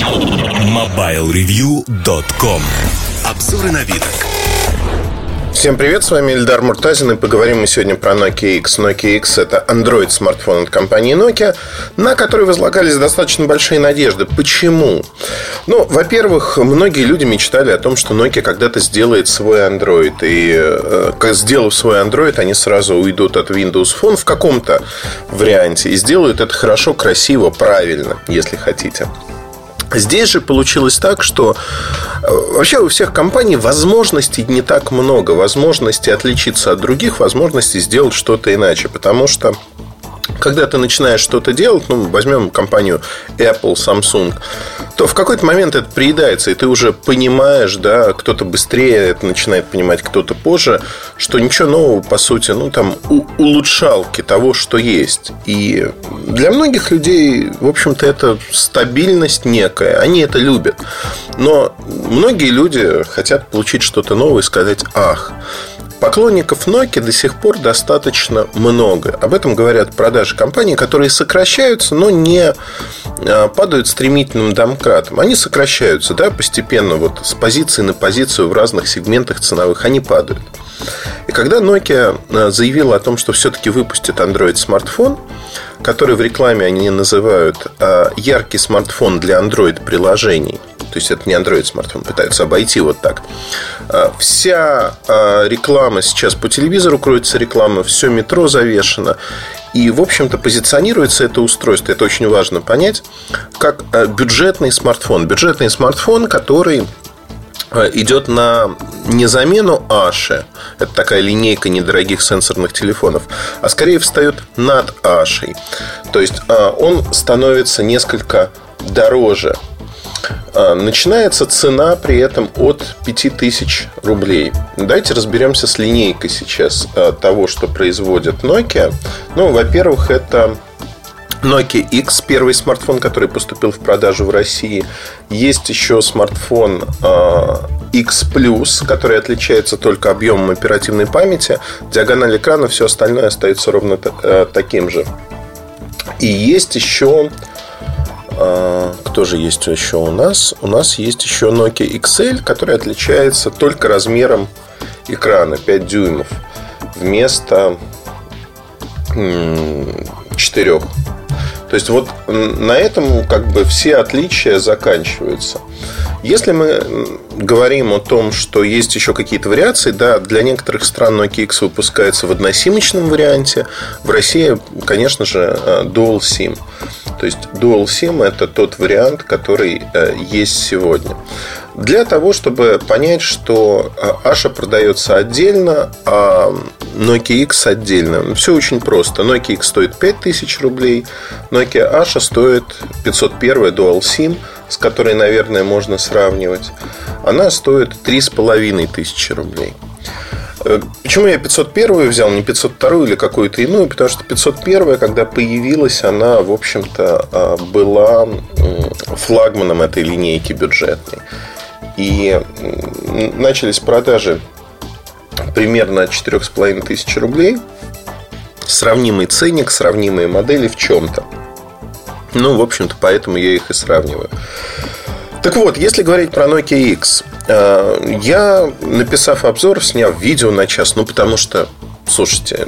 MobileReview.com Обзоры на вид. Всем привет, с вами Эльдар Муртазин и поговорим мы сегодня про Nokia X. Nokia X это Android смартфон от компании Nokia, на который возлагались достаточно большие надежды. Почему? Ну, во-первых, многие люди мечтали о том, что Nokia когда-то сделает свой Android. И э, сделав свой Android, они сразу уйдут от Windows Phone в каком-то варианте и сделают это хорошо, красиво, правильно, если хотите. Здесь же получилось так, что э, вообще у всех компаний возможностей не так много. Возможности отличиться от других, возможности сделать что-то иначе. Потому что когда ты начинаешь что-то делать, ну, возьмем компанию Apple, Samsung, то в какой-то момент это приедается, и ты уже понимаешь, да, кто-то быстрее это начинает понимать, кто-то позже, что ничего нового, по сути, ну, там, у- улучшалки того, что есть. И для многих людей, в общем-то, это стабильность некая, они это любят. Но многие люди хотят получить что-то новое и сказать «ах». Поклонников Nokia до сих пор достаточно много. Об этом говорят продажи компаний, которые сокращаются, но не а, падают стремительным домкратом. Они сокращаются да, постепенно, вот с позиции на позицию в разных сегментах ценовых они падают. И когда Nokia а, заявила о том, что все-таки выпустит Android смартфон, который в рекламе они называют а, яркий смартфон для Android приложений, то есть это не Android смартфон, пытаются обойти вот так. Вся реклама сейчас по телевизору кроется реклама, все метро завешено. И, в общем-то, позиционируется это устройство, это очень важно понять, как бюджетный смартфон. Бюджетный смартфон, который идет на не замену Аши, это такая линейка недорогих сенсорных телефонов, а скорее встает над Ашей. То есть он становится несколько дороже Начинается цена при этом от 5000 рублей. Давайте разберемся с линейкой сейчас того, что производит Nokia. Ну, во-первых, это Nokia X, первый смартфон, который поступил в продажу в России. Есть еще смартфон X Plus, который отличается только объемом оперативной памяти. Диагональ экрана, все остальное остается ровно таким же. И есть еще кто же есть еще у нас? У нас есть еще Nokia XL, который отличается только размером экрана 5 дюймов вместо 4. То есть вот на этом как бы все отличия заканчиваются. Если мы говорим о том, что есть еще какие-то вариации, да, для некоторых стран Nokia X выпускается в односимочном варианте. В России, конечно же, Dual SIM. То есть Dual SIM это тот вариант, который есть сегодня. Для того, чтобы понять, что Аша продается отдельно, а Nokia X отдельно. Все очень просто. Nokia X стоит 5000 рублей, Nokia Asha стоит 501 Dual SIM, с которой, наверное, можно сравнивать. Она стоит 3500 рублей. Почему я 501 взял, не 502 или какую-то иную? Потому что 501, когда появилась, она, в общем-то, была флагманом этой линейки бюджетной. И начались продажи примерно от 4,5 тысяч рублей. Сравнимый ценник, сравнимые модели в чем-то. Ну, в общем-то, поэтому я их и сравниваю. Так вот, если говорить про Nokia X, я, написав обзор, сняв видео на час, ну, потому что Слушайте,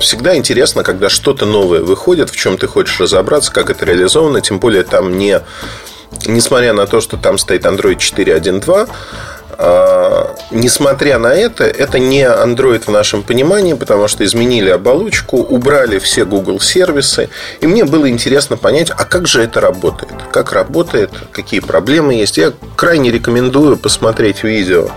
всегда интересно, когда что-то новое выходит, в чем ты хочешь разобраться, как это реализовано, тем более там не, несмотря на то, что там стоит Android 4.1.2, Несмотря на это, это не Android в нашем понимании, потому что изменили оболочку, убрали все Google сервисы. И мне было интересно понять, а как же это работает? Как работает, какие проблемы есть. Я крайне рекомендую посмотреть видео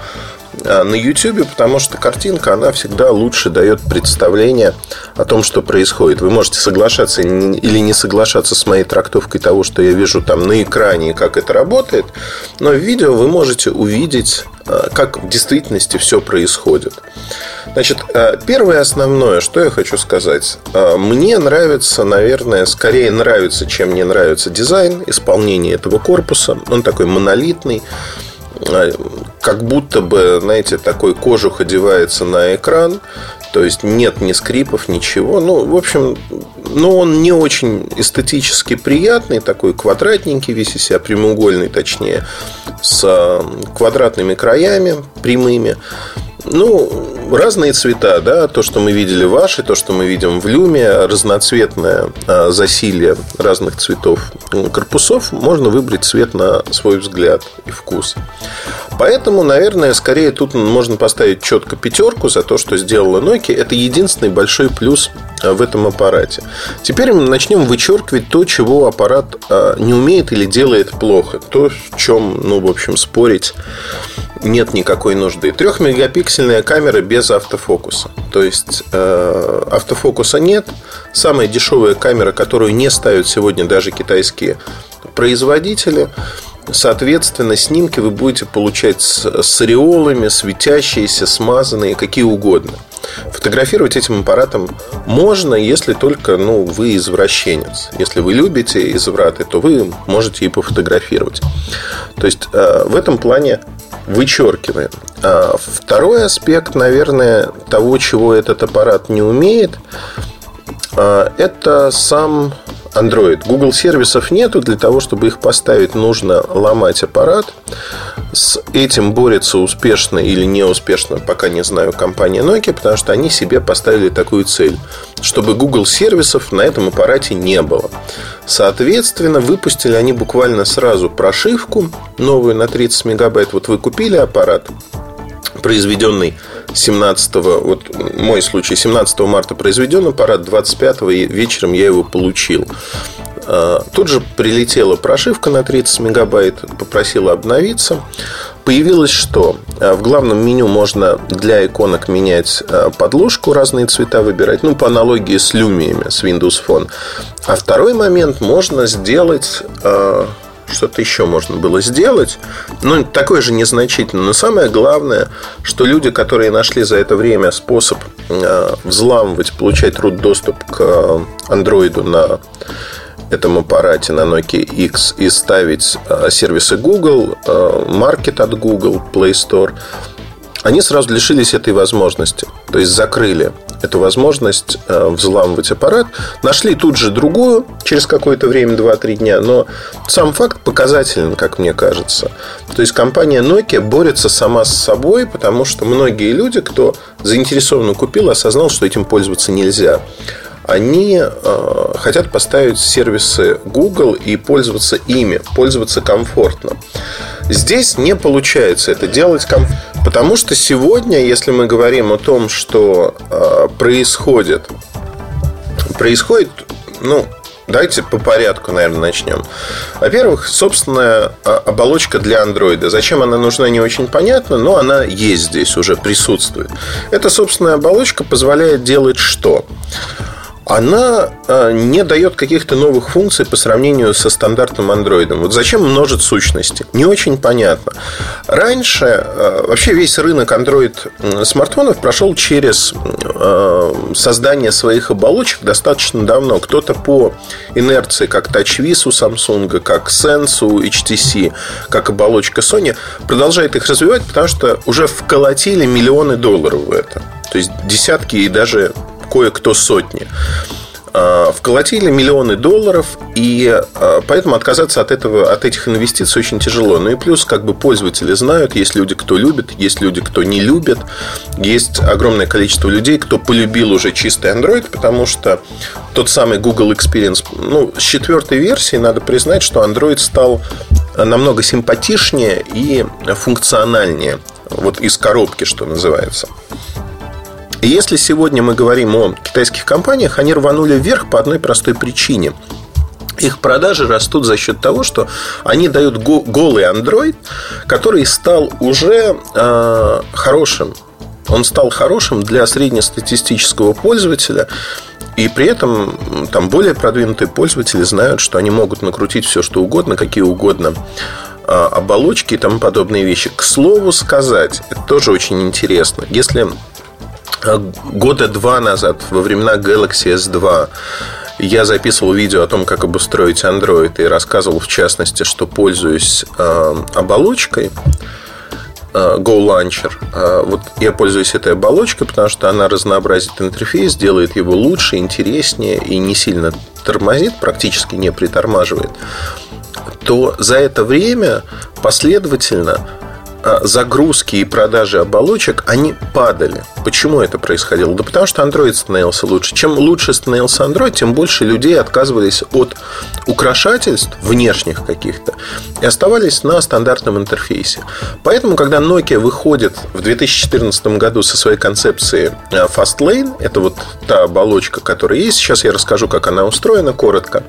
на YouTube, потому что картинка, она всегда лучше дает представление о том, что происходит. Вы можете соглашаться или не соглашаться с моей трактовкой того, что я вижу там на экране и как это работает, но в видео вы можете увидеть, как в действительности все происходит. Значит, первое основное, что я хочу сказать. Мне нравится, наверное, скорее нравится, чем не нравится дизайн, исполнение этого корпуса. Он такой монолитный как будто бы, знаете, такой кожух одевается на экран. То есть нет ни скрипов, ничего. Ну, в общем, ну, он не очень эстетически приятный, такой квадратненький, весь из себя прямоугольный, точнее, с квадратными краями, прямыми. Ну, разные цвета, да, то, что мы видели ваши, то, что мы видим в люме, разноцветное а, засилье разных цветов корпусов, можно выбрать цвет на свой взгляд и вкус. Поэтому, наверное, скорее тут можно поставить четко пятерку за то, что сделала Nokia. Это единственный большой плюс в этом аппарате. Теперь мы начнем вычеркивать то, чего аппарат а, не умеет или делает плохо. То, в чем, ну, в общем, спорить нет никакой нужды. Трехмегапиксельная камера без автофокуса. То есть э, автофокуса нет. Самая дешевая камера, которую не ставят сегодня даже китайские производители. Соответственно, снимки вы будете получать с, с ореолами, светящиеся, смазанные, какие угодно. Фотографировать этим аппаратом можно, если только ну, вы извращенец. Если вы любите извраты, то вы можете и пофотографировать. То есть э, в этом плане вычеркиваем. А второй аспект, наверное, того, чего этот аппарат не умеет, а, это сам Android. Google сервисов нету. Для того, чтобы их поставить, нужно ломать аппарат. С этим борется успешно или неуспешно, пока не знаю, компания Nokia, потому что они себе поставили такую цель, чтобы Google сервисов на этом аппарате не было. Соответственно, выпустили они буквально сразу прошивку новую на 30 мегабайт. Вот вы купили аппарат, произведенный 17 вот мой случай, 17 марта произведен аппарат, 25 вечером я его получил. А, тут же прилетела прошивка на 30 мегабайт, попросила обновиться. Появилось что? А, в главном меню можно для иконок менять а, подложку, разные цвета выбирать, ну, по аналогии с люмиями, с Windows Phone. А второй момент можно сделать что-то еще можно было сделать. Ну, такое же незначительно. Но самое главное, что люди, которые нашли за это время способ взламывать, получать root доступ к андроиду на этом аппарате на Nokia X и ставить а, сервисы Google, Market от Google, Play Store, они сразу лишились этой возможности. То есть закрыли эту возможность а, взламывать аппарат. Нашли тут же другую через какое-то время, 2-3 дня. Но сам факт показателен, как мне кажется. То есть компания Nokia борется сама с собой, потому что многие люди, кто заинтересованно купил, осознал, что этим пользоваться нельзя они э, хотят поставить сервисы Google и пользоваться ими, пользоваться комфортно. Здесь не получается это делать. Потому что сегодня, если мы говорим о том, что э, происходит, происходит, ну, Давайте по порядку, наверное, начнем. Во-первых, собственная а, оболочка для андроида. Зачем она нужна, не очень понятно, но она есть здесь, уже присутствует. Эта собственная оболочка позволяет делать что? Она э, не дает каких-то новых функций по сравнению со стандартным андроидом. Вот зачем множить сущности? Не очень понятно. Раньше э, вообще весь рынок Android смартфонов прошел через э, создание своих оболочек достаточно давно. Кто-то по инерции, как TouchWiz у Samsung, как Sense у HTC, как оболочка Sony, продолжает их развивать, потому что уже вколотили миллионы долларов в это. То есть десятки и даже кое-кто сотни а, вколотили миллионы долларов, и а, поэтому отказаться от, этого, от этих инвестиций очень тяжело. Ну и плюс, как бы пользователи знают, есть люди, кто любит, есть люди, кто не любит, есть огромное количество людей, кто полюбил уже чистый Android, потому что тот самый Google Experience, ну, с четвертой версии надо признать, что Android стал намного симпатичнее и функциональнее. Вот из коробки, что называется. И если сегодня мы говорим о китайских компаниях, они рванули вверх по одной простой причине. Их продажи растут за счет того, что они дают голый Android, который стал уже э, хорошим. Он стал хорошим для среднестатистического пользователя. И при этом там более продвинутые пользователи знают, что они могут накрутить все, что угодно, какие угодно а, оболочки и тому подобные вещи. К слову сказать, это тоже очень интересно. Если года два назад, во времена Galaxy S2, я записывал видео о том, как обустроить Android и рассказывал, в частности, что пользуюсь э, оболочкой. Go Launcher. Вот я пользуюсь этой оболочкой, потому что она разнообразит интерфейс, делает его лучше, интереснее и не сильно тормозит, практически не притормаживает. То за это время последовательно а, загрузки и продажи оболочек, они падали. Почему это происходило? Да потому что Android становился лучше. Чем лучше становился Android, тем больше людей отказывались от украшательств внешних каких-то и оставались на стандартном интерфейсе. Поэтому, когда Nokia выходит в 2014 году со своей концепцией а, Fastlane, это вот та оболочка, которая есть, сейчас я расскажу, как она устроена коротко,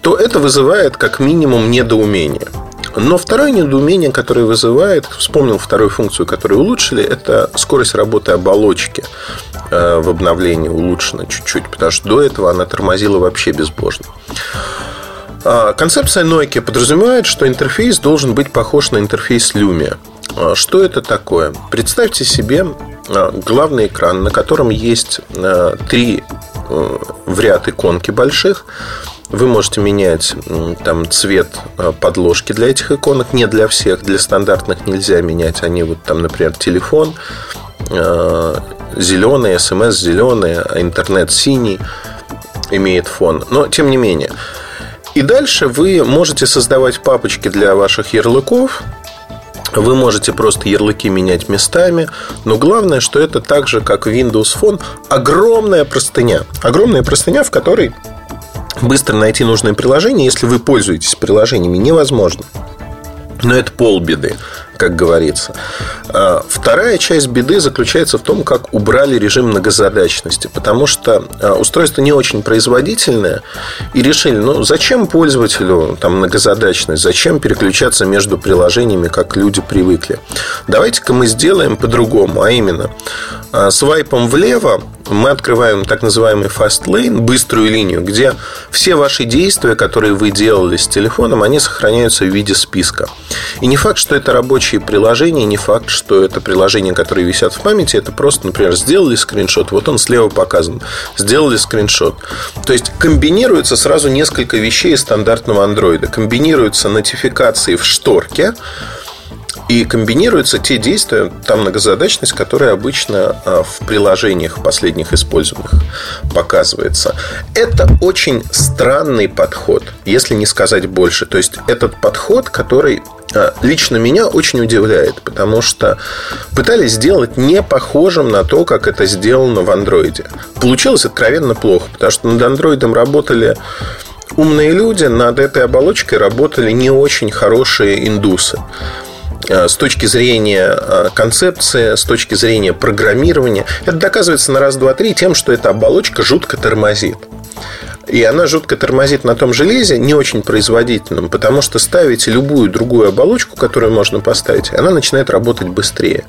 то это вызывает как минимум недоумение. Но второе недоумение, которое вызывает, вспомнил вторую функцию, которую улучшили, это скорость работы оболочки э, в обновлении улучшена чуть-чуть, потому что до этого она тормозила вообще безбожно. А, концепция Nokia подразумевает, что интерфейс должен быть похож на интерфейс Lumia. А, что это такое? Представьте себе а, главный экран, на котором есть три э, в ряд иконки больших, вы можете менять там цвет э, подложки для этих иконок, не для всех, для стандартных нельзя менять. Они вот там, например, телефон э, зеленый, смс зеленый, а интернет синий имеет фон. Но тем не менее. И дальше вы можете создавать папочки для ваших ярлыков, вы можете просто ярлыки менять местами, но главное, что это так же, как Windows Phone, огромная простыня. Огромная простыня, в которой быстро найти нужное приложение, если вы пользуетесь приложениями, невозможно. Но это полбеды как говорится. А, вторая часть беды заключается в том, как убрали режим многозадачности, потому что а, устройство не очень производительное, и решили, ну, зачем пользователю там многозадачность, зачем переключаться между приложениями, как люди привыкли. Давайте-ка мы сделаем по-другому, а именно, а, свайпом влево мы открываем так называемый fast lane, быструю линию, где все ваши действия, которые вы делали с телефоном, они сохраняются в виде списка. И не факт, что это рабочий рабочие приложения, не факт, что это приложения, которые висят в памяти, это просто, например, сделали скриншот, вот он слева показан, сделали скриншот. То есть комбинируется сразу несколько вещей из стандартного андроида. Комбинируются нотификации в шторке, и комбинируются те действия, та многозадачность, которая обычно а, в приложениях последних использованных показывается. Это очень странный подход, если не сказать больше. То есть, этот подход, который а, лично меня очень удивляет, потому что пытались сделать не похожим на то, как это сделано в андроиде. Получилось откровенно плохо, потому что над андроидом работали умные люди, над этой оболочкой работали не очень хорошие индусы. Э, с точки зрения э, концепции, с точки зрения программирования. Это доказывается на раз, два, три тем, что эта оболочка жутко тормозит. И она жутко тормозит на том железе, не очень производительном, потому что ставите любую другую оболочку, которую можно поставить, она начинает работать быстрее.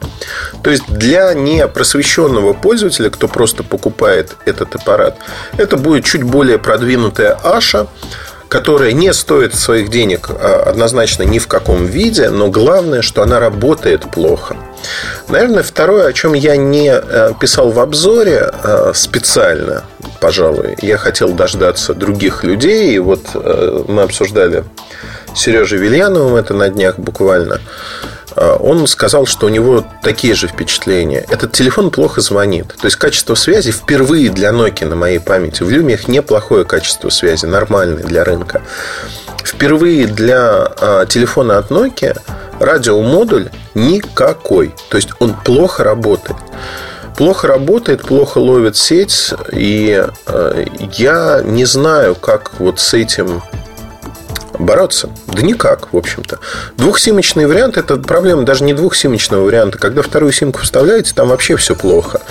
То есть для непросвещенного пользователя, кто просто покупает этот аппарат, это будет чуть более продвинутая Аша, которая не стоит своих денег а, однозначно ни в каком виде, но главное, что она работает плохо. Наверное, второе, о чем я не э, писал в обзоре э, специально, пожалуй, я хотел дождаться других людей, и вот э, мы обсуждали с Сережей Вильяновым это на днях буквально. А, он сказал, что у него такие же впечатления. Этот телефон плохо звонит. То есть качество связи впервые для Nokia на моей памяти. В Lumia неплохое качество связи, нормальное для рынка. Впервые для а, телефона от Nokia радиомодуль никакой. То есть он плохо работает. Плохо работает, плохо ловит сеть, и э, я не знаю, как вот с этим бороться? Да никак, в общем-то. Двухсимочный вариант – это проблема даже не двухсимочного варианта. Когда вторую симку вставляете, там вообще все плохо.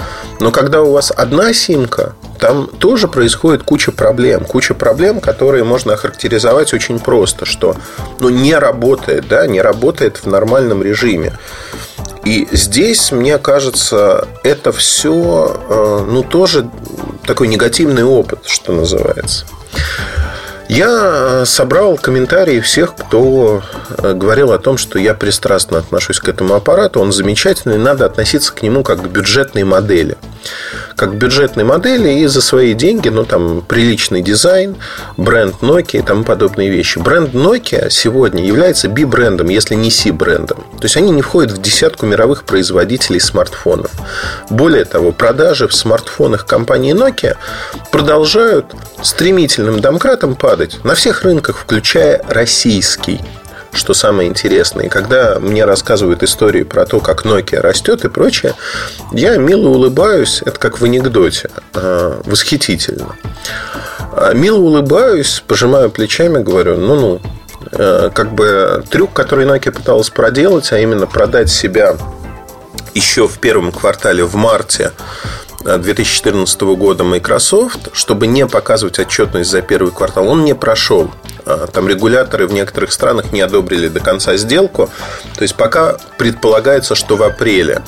Но когда у вас одна симка, там тоже происходит куча проблем. Куча проблем, которые можно охарактеризовать очень просто, что ну, не работает, да, не работает в нормальном режиме. И здесь, мне кажется, это все, э, ну, тоже такой негативный опыт, что называется. Я э, собрал комментарии всех, кто э, говорил о том, что я пристрастно отношусь к этому аппарату. Он замечательный, надо относиться к нему как к бюджетной модели. Как бюджетной модели и за свои деньги, ну, там, приличный дизайн, бренд Nokia и тому подобные вещи. Бренд Nokia сегодня является B-брендом, если не C-брендом. То есть, они не входят в десятку мировых производителей смартфонов. Более того, продажи в смартфонах компании Nokia продолжают стремительным домкратом падать на всех рынках, включая российский что самое интересное. И когда мне рассказывают истории про то, как Nokia растет и прочее, я мило улыбаюсь, это как в анекдоте, а, восхитительно. А, мило улыбаюсь, пожимаю плечами, говорю, ну-ну, э, как бы трюк, который Nokia пыталась проделать, а именно продать себя еще в первом квартале в марте 2014 года Microsoft, чтобы не показывать отчетность за первый квартал, он не прошел. А, там регуляторы в некоторых странах не одобрили до конца сделку. То есть пока предполагается, что в апреле.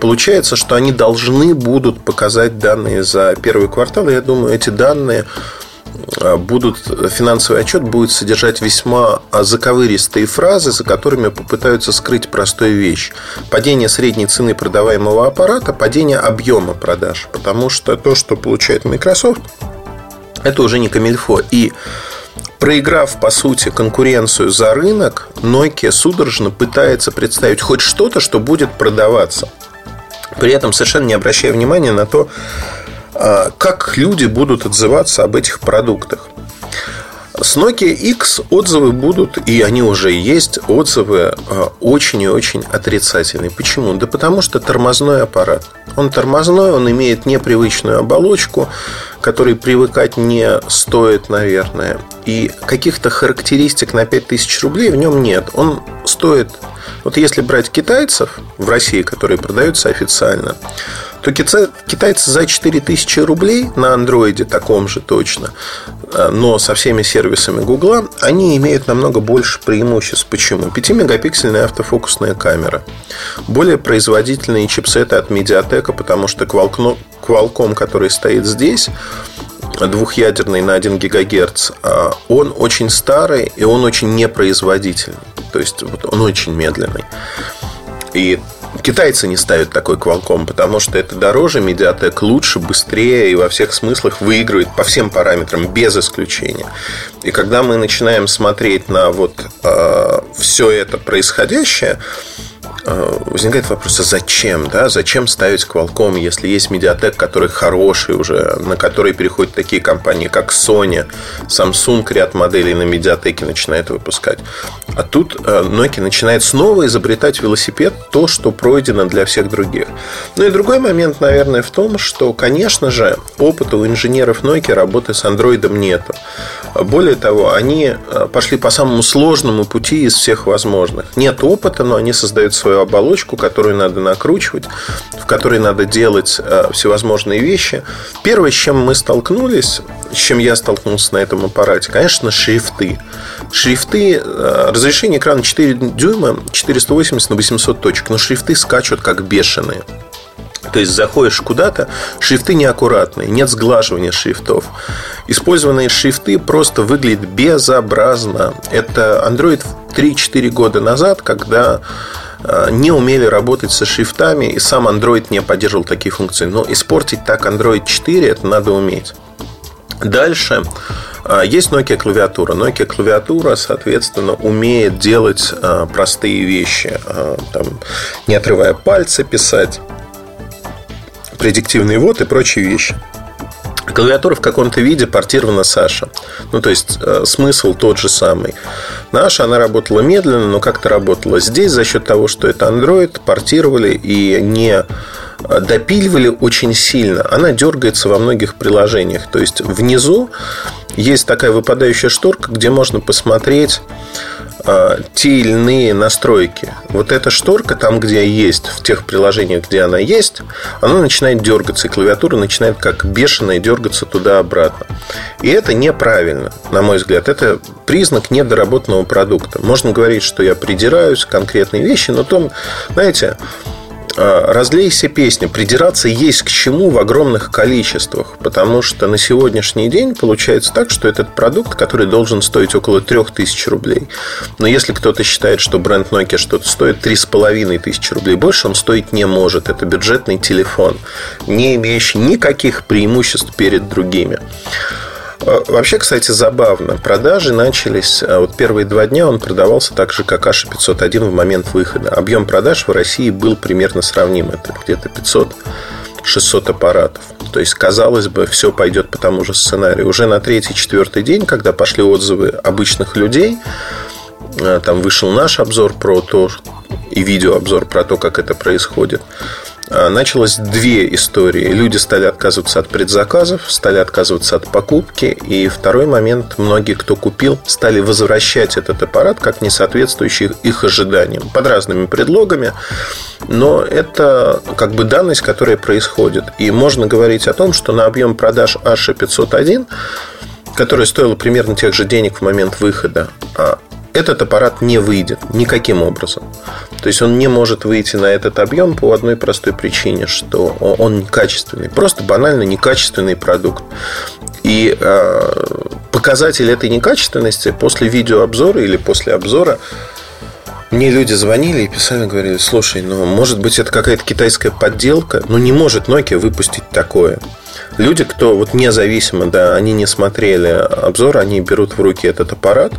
Получается, что они должны будут показать данные за первый квартал. Я думаю, эти данные будут, финансовый отчет будет содержать весьма заковыристые фразы, за которыми попытаются скрыть простую вещь. Падение средней цены продаваемого аппарата, падение объема продаж. Потому что то, что получает Microsoft, это уже не камильфо. И проиграв, по сути, конкуренцию за рынок, Nokia судорожно пытается представить хоть что-то, что будет продаваться. При этом совершенно не обращая внимания на то, как люди будут отзываться об этих продуктах. С Nokia X отзывы будут, и они уже есть, отзывы а, очень и очень отрицательные. Почему? Да потому что тормозной аппарат. Он тормозной, он имеет непривычную оболочку, которой привыкать не стоит, наверное. И каких-то характеристик на 5000 рублей в нем нет. Он стоит... Вот если брать китайцев в России, которые продаются официально, то китайцы за 4000 рублей на андроиде таком же точно, э, но со всеми сервисами Гугла, они имеют намного больше преимуществ. Почему? 5-мегапиксельная автофокусная камера, более производительные чипсеты от Mediatek, потому что Qualcomm, который стоит здесь, двухъядерный на 1 ГГц, а он очень старый и он очень непроизводительный. То есть вот он очень медленный. И Китайцы не ставят такой Qualcomm, потому что это дороже, Mediatek лучше, быстрее и во всех смыслах выигрывает по всем параметрам, без исключения. И когда мы начинаем смотреть на вот э, все это происходящее, возникает вопрос, а зачем? Да? Зачем ставить Qualcomm, если есть медиатек, который хороший уже, на который переходят такие компании, как Sony, Samsung ряд моделей на медиатеке начинает выпускать. А тут э, Nokia начинает снова изобретать велосипед, то, что пройдено для всех других. Ну и другой момент, наверное, в том, что, конечно же, опыта у инженеров Nokia работы с Android нету. Более того, они э, пошли по самому сложному пути из всех возможных. Нет опыта, но они создают свою оболочку, которую надо накручивать, в которой надо делать э, всевозможные вещи. Первое, с чем мы столкнулись, с чем я столкнулся на этом аппарате, конечно, шрифты. Шрифты, э, разрешение экрана 4 дюйма, 480 на 800 точек, но шрифты скачут как бешеные. То есть заходишь куда-то, шрифты неаккуратные, нет сглаживания шрифтов. Использованные шрифты просто выглядят безобразно. Это Android 3-4 года назад, когда э, не умели работать со шрифтами, и сам Android не поддерживал такие функции. Но испортить так Android 4 это надо уметь. Дальше э, есть Nokia клавиатура. Nokia клавиатура, соответственно, умеет делать э, простые вещи, там, не отрывая пальцы писать предиктивный ввод и прочие вещи. Клавиатура в каком-то виде портирована Саша. Ну, то есть, э, смысл тот же самый. Наша, она работала медленно, но как-то работала. Здесь за счет того, что это Android, портировали и не э, допиливали очень сильно. Она дергается во многих приложениях. То есть, внизу есть такая выпадающая шторка, где можно посмотреть те или иные настройки. Вот эта шторка, там, где есть, в тех приложениях, где она есть, она начинает дергаться, и клавиатура начинает как бешеная дергаться туда-обратно. И это неправильно, на мой взгляд. Это признак недоработанного продукта. Можно говорить, что я придираюсь к конкретной вещи, но том, знаете, а, разлейся песня. Придираться есть к чему в огромных количествах. Потому что на сегодняшний день получается так, что этот продукт, который должен стоить около 3000 рублей. Но если кто-то считает, что бренд Nokia что-то стоит 3500 рублей больше, он стоить не может. Это бюджетный телефон, не имеющий никаких преимуществ перед другими. А, вообще, кстати, забавно. Продажи начались... А, вот первые два дня он продавался так же, как Аша 501 в момент выхода. Объем продаж в России был примерно сравним. Это где-то 500 600 аппаратов. То есть, казалось бы, все пойдет по тому же сценарию. Уже на третий-четвертый день, когда пошли отзывы обычных людей, а, там вышел наш обзор про то, и видеообзор про то, как это происходит. А, началось две истории. Люди стали отказываться от предзаказов, стали отказываться от покупки. И второй момент, многие, кто купил, стали возвращать этот аппарат как не соответствующий их ожиданиям. Под разными предлогами. Но это как бы данность, которая происходит. И можно говорить о том, что на объем продаж H501 которая стоила примерно тех же денег в момент выхода, а этот аппарат не выйдет никаким образом. То есть он не может выйти на этот объем по одной простой причине, что он некачественный. Просто банально некачественный продукт. И э, показатель этой некачественности после видеообзора или после обзора мне люди звонили и писали, говорили, слушай, ну, может быть, это какая-то китайская подделка, ну, не может Nokia выпустить такое. Люди, кто вот независимо, да, они не смотрели обзор, они берут в руки этот аппарат,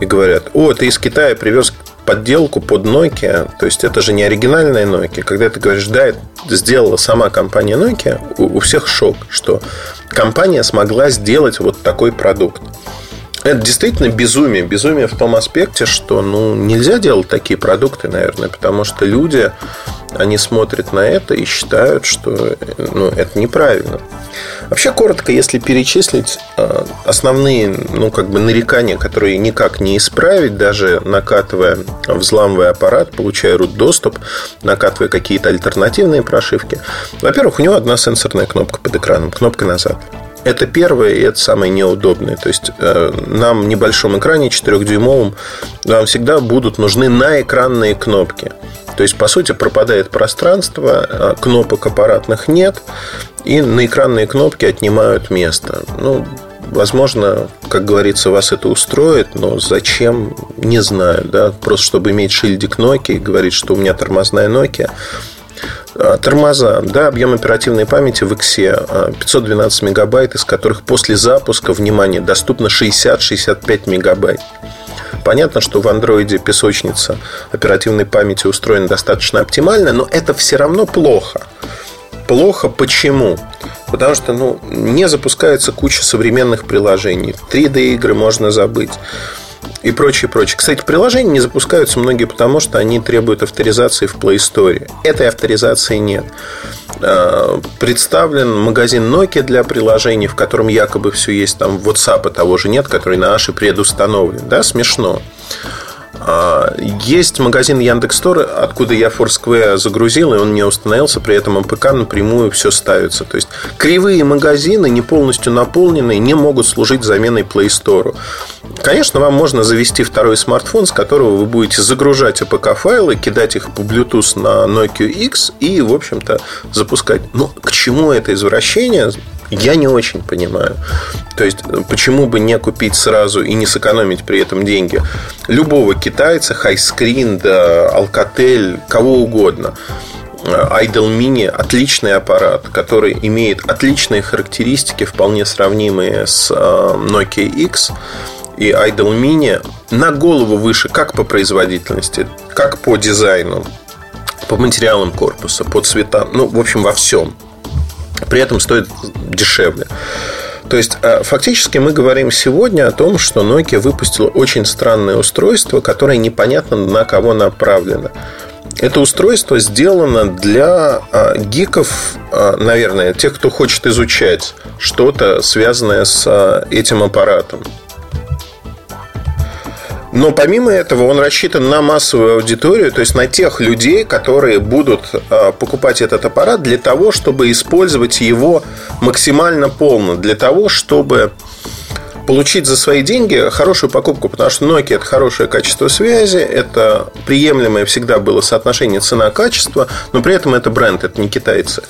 и говорят, о, ты из Китая привез подделку под Nokia, то есть это же не оригинальная Nokia. Когда ты говоришь, да, это сделала сама компания Nokia, у, у всех шок, что компания смогла сделать вот такой продукт. Это действительно безумие. Безумие в том аспекте, что ну, нельзя делать такие продукты, наверное, потому что люди, они смотрят на это и считают, что ну, это неправильно. Вообще, коротко, если перечислить э, основные ну, как бы нарекания, которые никак не исправить, даже накатывая, взламывая аппарат, получая root-доступ, накатывая какие-то альтернативные прошивки. Во-первых, у него одна сенсорная кнопка под экраном, кнопка назад. Это первое, и это самое неудобное. То есть, э, нам в небольшом экране 4-дюймовом нам всегда будут нужны наэкранные кнопки. То есть, по сути, пропадает пространство, а кнопок аппаратных нет, и наэкранные кнопки отнимают место. Ну, возможно, как говорится, вас это устроит, но зачем, не знаю. Да? Просто чтобы иметь шильдик Nokia и говорить, что у меня тормозная Nokia. А, тормоза, да, объем оперативной памяти в X 512 мегабайт, из которых после запуска, внимание, доступно 60-65 мегабайт. Понятно, что в андроиде песочница оперативной памяти устроена достаточно оптимально, но это все равно плохо. Плохо почему? Потому что ну, не запускается куча современных приложений. 3D-игры можно забыть и прочее, прочее. Кстати, приложения не запускаются многие потому, что они требуют авторизации в Play Store. Этой авторизации нет. А, представлен магазин Nokia для приложений, в котором якобы все есть. Там WhatsApp того же нет, который на Аши предустановлен. Да, смешно. А, есть магазин Яндекс.Store, откуда я Foursquare загрузил, и он не установился, при этом APK напрямую все ставится. То есть кривые магазины, не полностью наполненные, не могут служить заменой Play Store. Конечно, вам можно завести второй смартфон, с которого вы будете загружать APK-файлы, кидать их по Bluetooth на Nokia X и, в общем-то, запускать. Но к чему это извращение? Я не очень понимаю. То есть, почему бы не купить сразу и не сэкономить при этом деньги? Любого китайца, да, Alcatel, кого угодно. Idol Mini отличный аппарат, который имеет отличные характеристики, вполне сравнимые с э, Nokia X и Idol Mini на голову выше как по производительности, как по дизайну, по материалам корпуса, по цветам, ну, в общем, во всем при этом стоит дешевле. То есть, а, фактически мы говорим сегодня о том, что Nokia выпустила очень странное устройство, которое непонятно на кого направлено. Это устройство сделано для а, гиков, а, наверное, тех, кто хочет изучать что-то, связанное с этим аппаратом. Но помимо этого он рассчитан на массовую аудиторию, то есть на тех людей, которые будут а, покупать этот аппарат для того, чтобы использовать его максимально полно, для того, чтобы получить за свои деньги хорошую покупку, потому что Nokia это хорошее качество связи, это приемлемое всегда было соотношение цена-качество, но при этом это бренд, это не китайцы.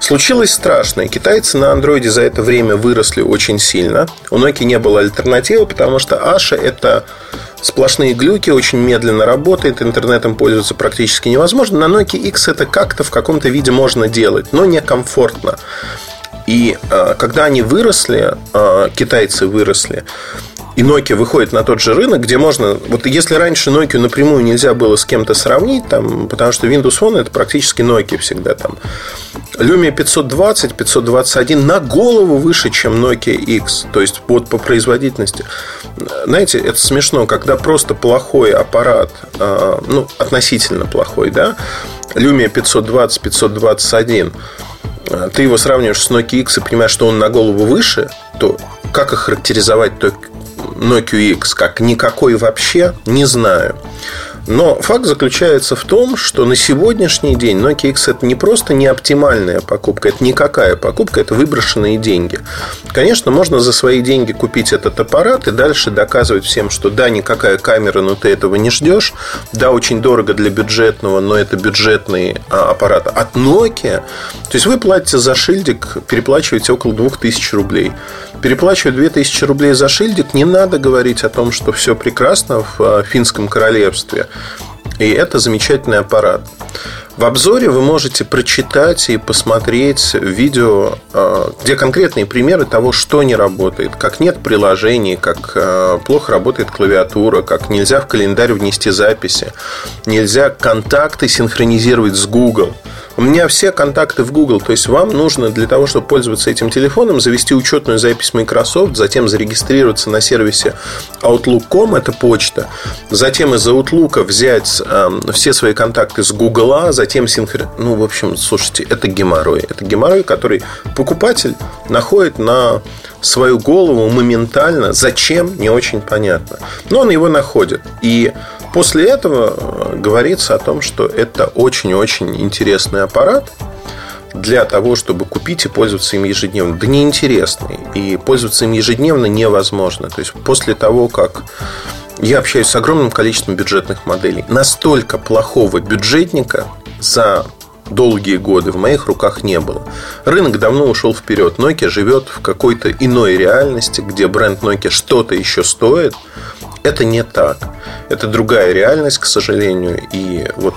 Случилось страшное. Китайцы на андроиде за это время выросли очень сильно. У Nokia не было альтернативы, потому что Аша это сплошные глюки, очень медленно работает, интернетом пользоваться практически невозможно. На Nokia X это как-то в каком-то виде можно делать, но некомфортно. И э, когда они выросли, э, китайцы выросли, и Nokia выходит на тот же рынок, где можно... Вот если раньше Nokia напрямую нельзя было с кем-то сравнить, там, потому что Windows Phone это практически Nokia всегда там. Lumia 520, 521 на голову выше, чем Nokia X. То есть вот по производительности. Знаете, это смешно, когда просто плохой аппарат, э, ну, относительно плохой, да, Lumia 520, 521 ты его сравниваешь с Nokia X и понимаешь, что он на голову выше, то как охарактеризовать Nokia X как никакой вообще, не знаю. Но факт заключается в том, что на сегодняшний день Nokia X это не просто не оптимальная покупка, это никакая покупка, это выброшенные деньги. Конечно, можно за свои деньги купить этот аппарат и дальше доказывать всем, что да, никакая камера, но ты этого не ждешь. Да, очень дорого для бюджетного, но это бюджетный а, аппарат от Nokia. То есть вы платите за шильдик, переплачиваете около 2000 рублей. Переплачивать 2000 рублей за шильдик, не надо говорить о том, что все прекрасно в а, финском королевстве. И это замечательный аппарат. В обзоре вы можете прочитать и посмотреть видео, а, где конкретные примеры того, что не работает, как нет приложений, как а, плохо работает клавиатура, как нельзя в календарь внести записи, нельзя контакты синхронизировать с Google – у меня все контакты в Google. То есть вам нужно для того, чтобы пользоваться этим телефоном, завести учетную запись Microsoft, затем зарегистрироваться на сервисе Outlook.com, это почта. Затем из Outlook взять э, все свои контакты с Google, затем синхрон... Ну, в общем, слушайте, это геморрой. Это геморрой, который покупатель находит на свою голову моментально. Зачем, не очень понятно. Но он его находит. И После этого э, говорится о том, что это очень-очень интересный аппарат для того, чтобы купить и пользоваться им ежедневно. Да неинтересный. И пользоваться им ежедневно невозможно. То есть после того, как я общаюсь с огромным количеством бюджетных моделей, настолько плохого бюджетника за долгие годы в моих руках не было. Рынок давно ушел вперед. Nokia живет в какой-то иной реальности, где бренд Nokia что-то еще стоит, это не так. Это другая реальность, к сожалению. И вот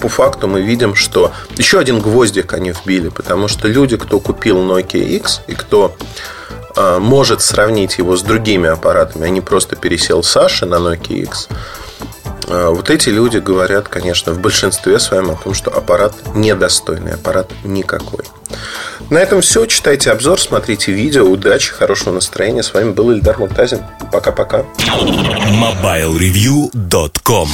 по факту мы видим, что еще один гвоздик они вбили, потому что люди, кто купил Nokia X и кто э, может сравнить его с другими аппаратами, они просто пересел Саши на Nokia X. Э, вот эти люди говорят, конечно, в большинстве своем о том, что аппарат недостойный, аппарат никакой. На этом все. Читайте обзор, смотрите видео. Удачи, хорошего настроения. С вами был Ильдар Муртазин. Пока-пока. MobileReview.com